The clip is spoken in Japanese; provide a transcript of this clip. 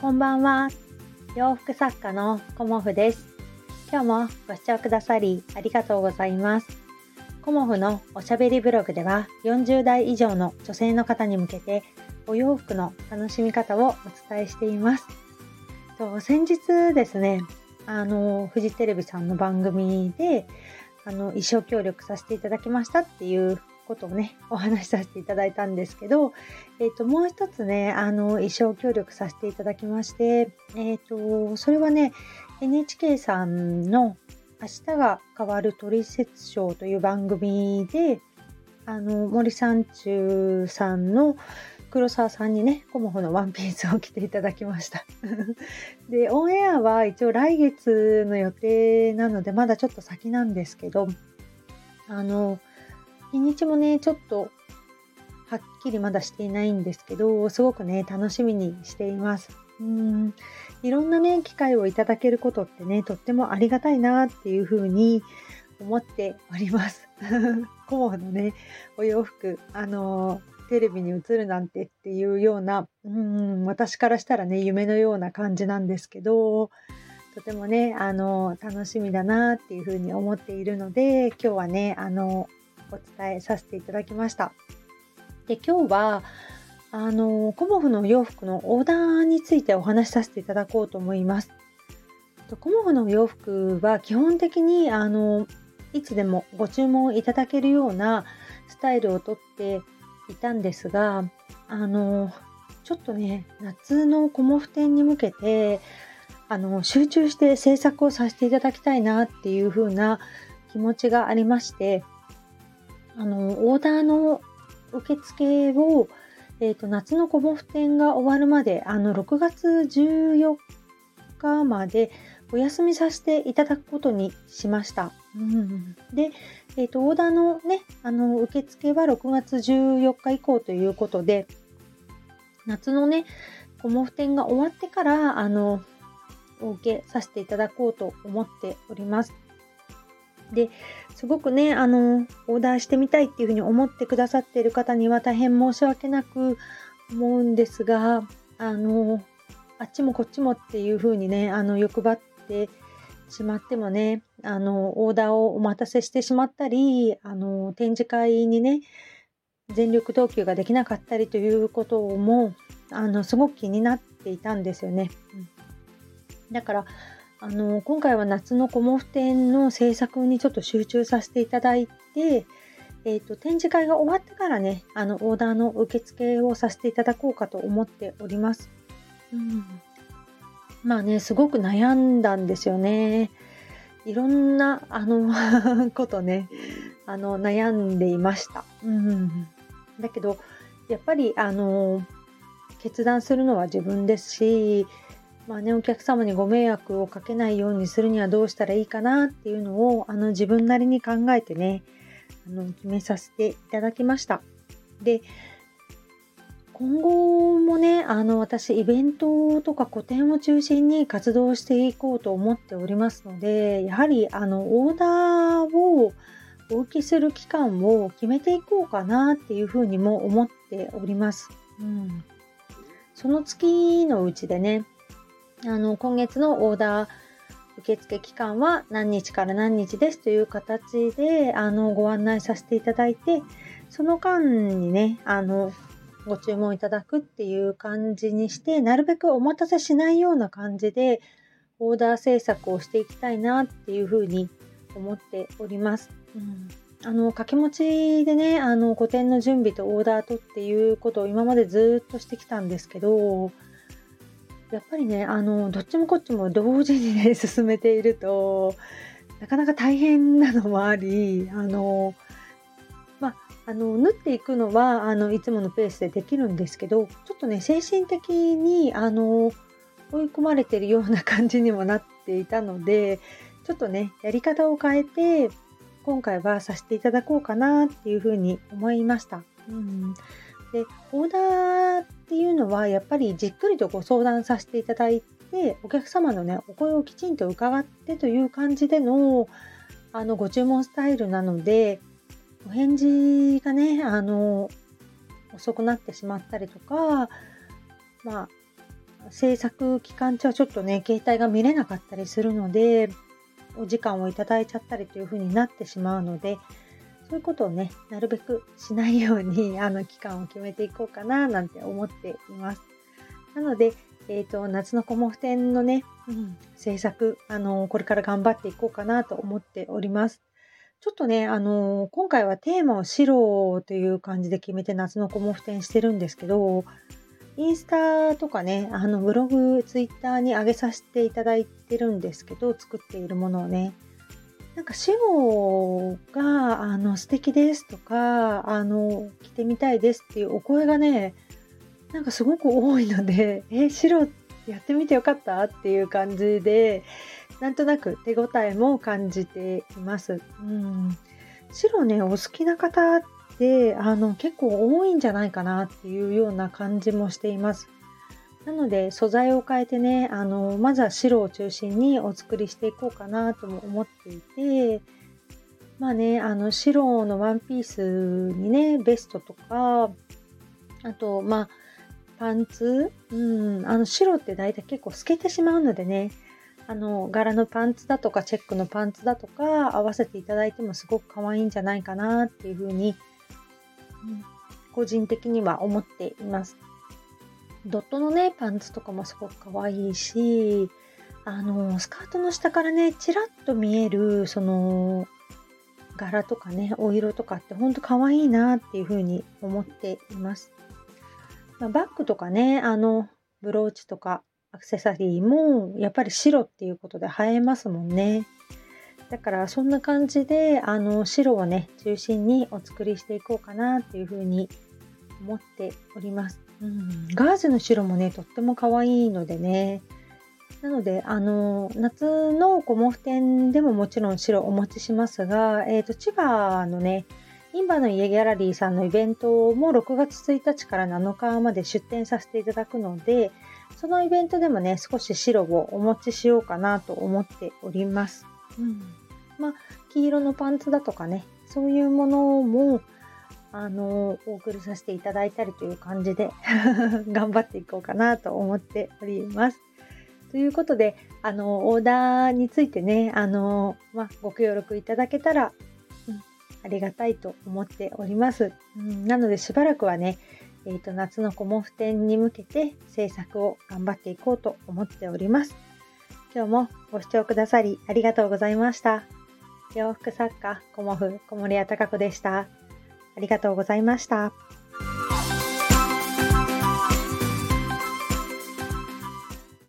こんばんは。洋服作家のコモフです。今日もご視聴くださりありがとうございます。コモフのおしゃべりブログでは40代以上の女性の方に向けてお洋服の楽しみ方をお伝えしています。と先日ですね、あの、フジテレビさんの番組で、あの、衣装協力させていただきましたっていうことをね、お話しさせていただいたんですけど、えっ、ー、と、もう一つね、あの、衣装協力させていただきまして、えっ、ー、と、それはね、NHK さんの明日が変わるトリセツショーという番組で、あの、森三中さんの黒沢さんにね、コモフのワンピースを着ていただきました。で、オンエアは一応来月の予定なので、まだちょっと先なんですけど、あの、日にちもね、ちょっとはっきりまだしていないんですけど、すごくね、楽しみにしています。うんいろんなね、機会をいただけることってね、とってもありがたいなっていうふうに思っております。コモのね、お洋服、あのテレビに映るなんてっていうような、うん、私からしたらね、夢のような感じなんですけど、とてもね、あの、楽しみだなっていうふうに思っているので、今日はね、あの、お伝えさせていただきました。で今日はあのコモフの洋服のオーダーについてお話しさせていただこうと思います。コモフの洋服は基本的にあのいつでもご注文いただけるようなスタイルをとっていたんですがあのちょっとね夏のコモフ展に向けてあの集中して制作をさせていただきたいなっていう風な気持ちがありましてあの、オーダーの受付を、えっ、ー、と、夏のコモフ展が終わるまで、あの、6月14日までお休みさせていただくことにしました。うん、で、えっ、ー、と、オーダーのね、あの、受付は6月14日以降ということで、夏のね、コモフ展が終わってから、あの、お受けさせていただこうと思っております。で、すごくね、あの、オーダーしてみたいっていうふうに思ってくださっている方には大変申し訳なく思うんですが、あの、あっちもこっちもっていうふうにね、あの、欲張ってしまってもね、あの、オーダーをお待たせしてしまったり、あの、展示会にね、全力投球ができなかったりということも、あの、すごく気になっていたんですよね。うん、だから、あの今回は夏のコモフ展の制作にちょっと集中させていただいて、えーと、展示会が終わってからねあのオーダーの受付をさせていただこうかと思っております。うん、まあねすごく悩んだんですよね。いろんなあの ことねあの悩んでいました。うん、だけどやっぱりあの決断するのは自分ですしまあね、お客様にご迷惑をかけないようにするにはどうしたらいいかなっていうのをあの自分なりに考えてねあの決めさせていただきました。で今後もねあの私イベントとか個展を中心に活動していこうと思っておりますのでやはりあのオーダーをお受けする期間を決めていこうかなっていうふうにも思っております。うん、その月のうちでねあの今月のオーダー受付期間は何日から何日ですという形であのご案内させていただいてその間にねあのご注文いただくっていう感じにしてなるべくお待たせしないような感じでオーダー制作をしていきたいなっていうふうに思っております。うんあの掛け持ちでねあの個展の準備とオーダーとっていうことを今までずっとしてきたんですけどやっぱりねあのどっちもこっちも同時にね進めているとなかなか大変なのもありあのまあの縫っていくのはあのいつものペースでできるんですけどちょっとね精神的にあの追い込まれてるような感じにもなっていたのでちょっとねやり方を変えて今回はさせていただこうかなっていうふうに思いました。うんでオーダーのはやっぱりじっくりとご相談させていただいてお客様のねお声をきちんと伺ってという感じでのあのご注文スタイルなのでお返事がねあの遅くなってしまったりとかまあ制作期間中はちょっとね、携帯が見れなかったりするので、お時間をいただいちゃったりという風になってしまうので、そういうことをね、なるべくしないように、あの、期間を決めていこうかな、なんて思っています。なので、えっ、ー、と、夏のコモフ展のね、うん、制作、あの、これから頑張っていこうかなと思っております。ちょっとね、あの、今回はテーマを白という感じで決めて夏のコモフ展してるんですけど、インスタとかね、あのブログ、ツイッターに上げさせていただいてるんですけど、作っているものをね。なんか白があの素敵ですとか、あの着てみたいですっていうお声がね、なんかすごく多いので、え、白やってみてよかったっていう感じで、なんとなく手応えも感じています。うん、白ね、お好きな方っであの結構多いんじゃないかなっていうような感じもしています。なので素材を変えてねあのまずは白を中心にお作りしていこうかなとも思っていてまあねあの白のワンピースにねベストとかあとまあパンツ、うん、あの白って大体結構透けてしまうのでねあの柄のパンツだとかチェックのパンツだとか合わせていただいてもすごく可愛いんじゃないかなっていうふうにうん個人的には思っています。ドットのね、パンツとかもすごく可愛いし、あの、スカートの下からね、ちらっと見える、その、柄とかね、お色とかってほんと可愛いなっていうふうに思っています。まあ、バッグとかね、あの、ブローチとかアクセサリーもやっぱり白っていうことで映えますもんね。だからそんな感じであの白をね中心にお作りしていこうかなっていうふうに思っております。うん、ガーゼの白もねとっても可愛いのでね。なのであの夏のコモフ展でももちろん白お持ちしますが、えーと、千葉のねインバの家ギャラリーさんのイベントも6月1日から7日まで出展させていただくのでそのイベントでもね少し白をお持ちしようかなと思っております。うん。まあ、黄色のパンツだとかね、そういうものも、あの、お送りさせていただいたりという感じで 頑張っていこうかなと思っております。ということで、あの、オーダーについてね、あの、まあ、ご協力いただけたら、うん、ありがたいと思っております。うん、なので、しばらくはね、えっ、ー、と、夏のコモフ展に向けて制作を頑張っていこうと思っております。今日もご視聴くださりありがとうございました。洋服作家、コモフ、小森屋隆子でした。ありがとうございました。